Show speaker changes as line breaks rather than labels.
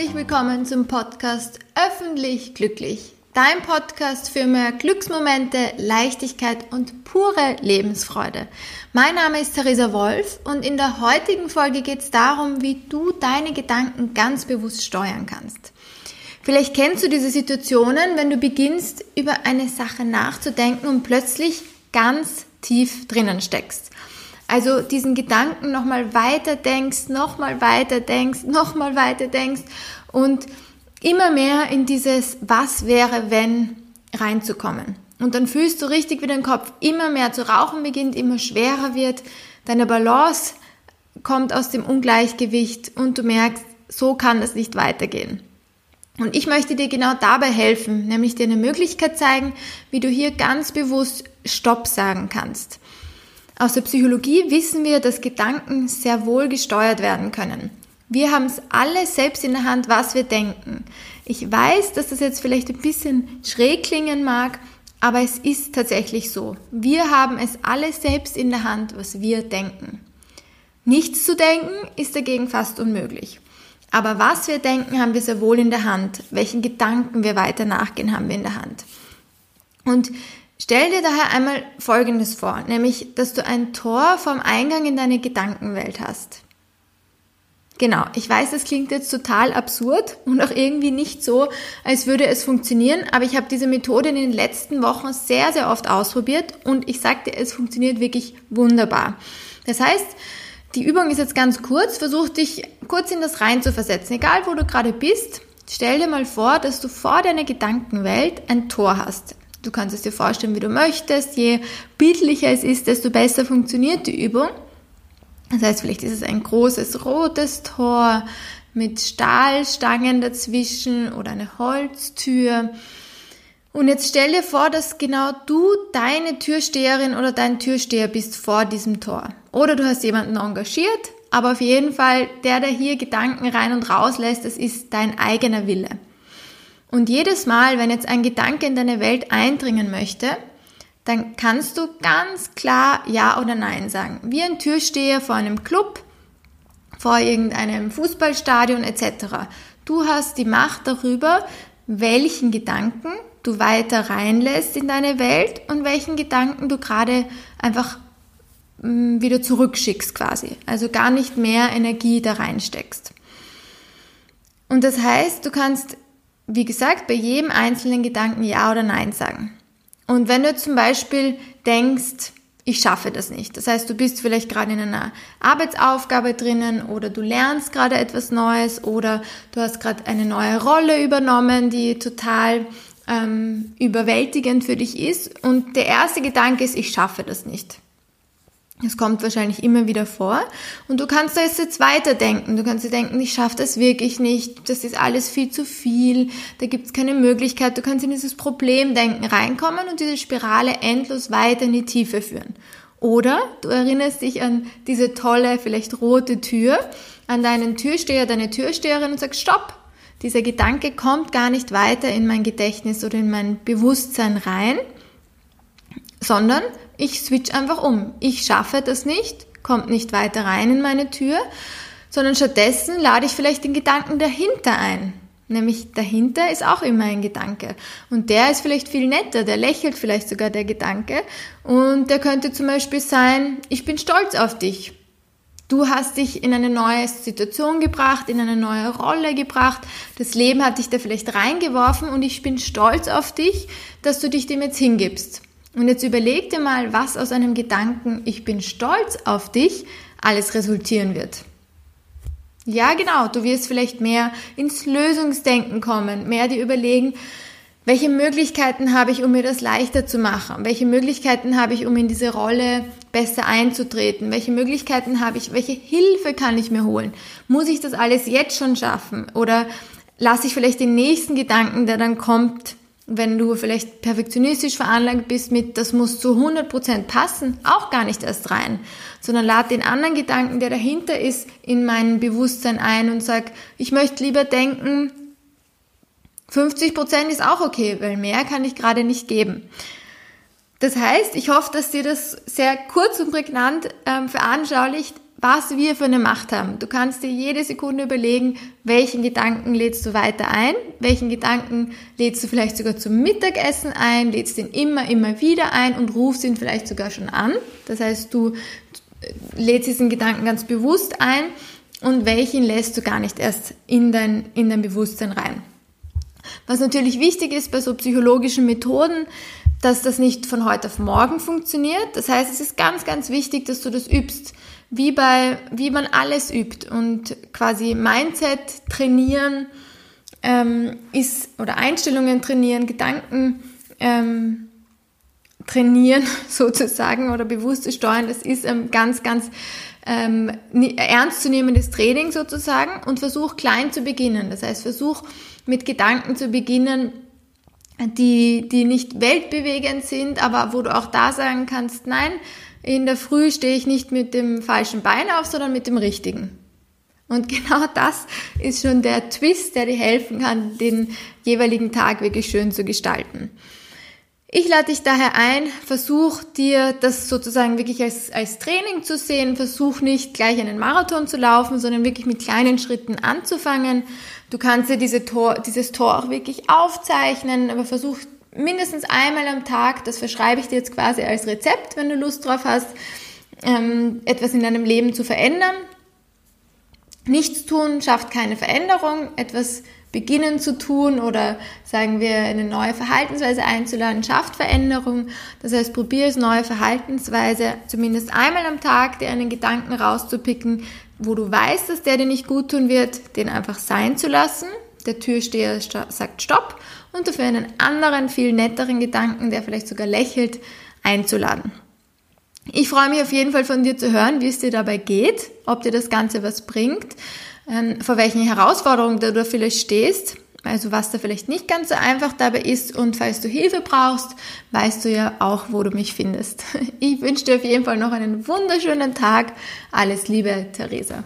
Herzlich willkommen zum Podcast Öffentlich Glücklich. Dein Podcast für mehr Glücksmomente, Leichtigkeit und pure Lebensfreude. Mein Name ist Theresa Wolf und in der heutigen Folge geht es darum, wie du deine Gedanken ganz bewusst steuern kannst. Vielleicht kennst du diese Situationen, wenn du beginnst, über eine Sache nachzudenken und plötzlich ganz tief drinnen steckst. Also diesen Gedanken nochmal weiter denkst, nochmal weiter denkst, nochmal weiter denkst und immer mehr in dieses Was wäre, wenn reinzukommen. Und dann fühlst du richtig, wie dein Kopf immer mehr zu rauchen beginnt, immer schwerer wird, deine Balance kommt aus dem Ungleichgewicht und du merkst, so kann es nicht weitergehen. Und ich möchte dir genau dabei helfen, nämlich dir eine Möglichkeit zeigen, wie du hier ganz bewusst Stopp sagen kannst. Aus der Psychologie wissen wir, dass Gedanken sehr wohl gesteuert werden können. Wir haben es alle selbst in der Hand, was wir denken. Ich weiß, dass das jetzt vielleicht ein bisschen schräg klingen mag, aber es ist tatsächlich so. Wir haben es alle selbst in der Hand, was wir denken. Nichts zu denken ist dagegen fast unmöglich. Aber was wir denken, haben wir sehr wohl in der Hand. Welchen Gedanken wir weiter nachgehen, haben wir in der Hand. Und Stell dir daher einmal Folgendes vor, nämlich, dass du ein Tor vom Eingang in deine Gedankenwelt hast. Genau, ich weiß, das klingt jetzt total absurd und auch irgendwie nicht so, als würde es funktionieren, aber ich habe diese Methode in den letzten Wochen sehr, sehr oft ausprobiert und ich sagte, es funktioniert wirklich wunderbar. Das heißt, die Übung ist jetzt ganz kurz, versuch dich kurz in das rein zu versetzen, egal wo du gerade bist. Stell dir mal vor, dass du vor deiner Gedankenwelt ein Tor hast. Du kannst es dir vorstellen, wie du möchtest. Je bildlicher es ist, desto besser funktioniert die Übung. Das heißt, vielleicht ist es ein großes rotes Tor mit Stahlstangen dazwischen oder eine Holztür. Und jetzt stell dir vor, dass genau du deine Türsteherin oder dein Türsteher bist vor diesem Tor. Oder du hast jemanden engagiert, aber auf jeden Fall der, der hier Gedanken rein und raus lässt, das ist dein eigener Wille. Und jedes Mal, wenn jetzt ein Gedanke in deine Welt eindringen möchte, dann kannst du ganz klar Ja oder Nein sagen. Wie ein Türsteher vor einem Club, vor irgendeinem Fußballstadion etc. Du hast die Macht darüber, welchen Gedanken du weiter reinlässt in deine Welt und welchen Gedanken du gerade einfach mm, wieder zurückschickst quasi. Also gar nicht mehr Energie da reinsteckst. Und das heißt, du kannst wie gesagt, bei jedem einzelnen Gedanken Ja oder Nein sagen. Und wenn du zum Beispiel denkst, ich schaffe das nicht. Das heißt, du bist vielleicht gerade in einer Arbeitsaufgabe drinnen oder du lernst gerade etwas Neues oder du hast gerade eine neue Rolle übernommen, die total ähm, überwältigend für dich ist. Und der erste Gedanke ist, ich schaffe das nicht. Es kommt wahrscheinlich immer wieder vor. Und du kannst da jetzt weiterdenken. Du kannst dir denken, ich schaffe das wirklich nicht, das ist alles viel zu viel, da gibt es keine Möglichkeit. Du kannst in dieses Problemdenken reinkommen und diese Spirale endlos weiter in die Tiefe führen. Oder du erinnerst dich an diese tolle, vielleicht rote Tür, an deinen Türsteher, deine Türsteherin und sagst, stopp, dieser Gedanke kommt gar nicht weiter in mein Gedächtnis oder in mein Bewusstsein rein, sondern ich switch einfach um. Ich schaffe das nicht, kommt nicht weiter rein in meine Tür, sondern stattdessen lade ich vielleicht den Gedanken dahinter ein. Nämlich dahinter ist auch immer ein Gedanke. Und der ist vielleicht viel netter, der lächelt vielleicht sogar der Gedanke. Und der könnte zum Beispiel sein, ich bin stolz auf dich. Du hast dich in eine neue Situation gebracht, in eine neue Rolle gebracht. Das Leben hat dich da vielleicht reingeworfen und ich bin stolz auf dich, dass du dich dem jetzt hingibst. Und jetzt überleg dir mal, was aus einem Gedanken, ich bin stolz auf dich, alles resultieren wird. Ja, genau, du wirst vielleicht mehr ins Lösungsdenken kommen, mehr dir überlegen, welche Möglichkeiten habe ich, um mir das leichter zu machen? Welche Möglichkeiten habe ich, um in diese Rolle besser einzutreten? Welche Möglichkeiten habe ich? Welche Hilfe kann ich mir holen? Muss ich das alles jetzt schon schaffen? Oder lasse ich vielleicht den nächsten Gedanken, der dann kommt, wenn du vielleicht perfektionistisch veranlagt bist mit, das muss zu 100% passen, auch gar nicht erst rein, sondern lad den anderen Gedanken, der dahinter ist, in mein Bewusstsein ein und sag, ich möchte lieber denken, 50% ist auch okay, weil mehr kann ich gerade nicht geben. Das heißt, ich hoffe, dass dir das sehr kurz und prägnant ähm, veranschaulicht, was wir für eine Macht haben. Du kannst dir jede Sekunde überlegen, welchen Gedanken lädst du weiter ein, welchen Gedanken lädst du vielleicht sogar zum Mittagessen ein, lädst ihn immer, immer wieder ein und rufst ihn vielleicht sogar schon an. Das heißt, du lädst diesen Gedanken ganz bewusst ein und welchen lässt du gar nicht erst in dein, in dein Bewusstsein rein. Was natürlich wichtig ist bei so psychologischen Methoden, dass das nicht von heute auf morgen funktioniert. Das heißt, es ist ganz, ganz wichtig, dass du das übst wie bei, wie man alles übt und quasi Mindset trainieren ähm, ist oder Einstellungen trainieren, Gedanken ähm, trainieren sozusagen oder bewusste steuern, das ist ein ganz, ganz ähm, ernstzunehmendes Training sozusagen und versuch klein zu beginnen. Das heißt, versuch mit Gedanken zu beginnen, die, die nicht weltbewegend sind, aber wo du auch da sagen kannst, nein, in der Früh stehe ich nicht mit dem falschen Bein auf, sondern mit dem richtigen. Und genau das ist schon der Twist, der dir helfen kann, den jeweiligen Tag wirklich schön zu gestalten. Ich lade dich daher ein, versuch dir das sozusagen wirklich als, als Training zu sehen, versuch nicht gleich einen Marathon zu laufen, sondern wirklich mit kleinen Schritten anzufangen. Du kannst dir diese Tor, dieses Tor auch wirklich aufzeichnen, aber versuch mindestens einmal am Tag, das verschreibe ich dir jetzt quasi als Rezept, wenn du Lust drauf hast, ähm, etwas in deinem Leben zu verändern. Nichts tun schafft keine Veränderung, etwas beginnen zu tun oder sagen wir eine neue Verhaltensweise einzuladen, schafft Veränderung. Das heißt, probier es neue Verhaltensweise zumindest einmal am Tag, dir einen Gedanken rauszupicken, wo du weißt, dass der dir nicht gut tun wird, den einfach sein zu lassen. Der Türsteher sagt Stopp und dafür einen anderen, viel netteren Gedanken, der vielleicht sogar lächelt, einzuladen. Ich freue mich auf jeden Fall von dir zu hören, wie es dir dabei geht, ob dir das Ganze was bringt, ähm, vor welchen Herausforderungen du da vielleicht stehst, also was da vielleicht nicht ganz so einfach dabei ist und falls du Hilfe brauchst, weißt du ja auch, wo du mich findest. Ich wünsche dir auf jeden Fall noch einen wunderschönen Tag. Alles Liebe, Theresa.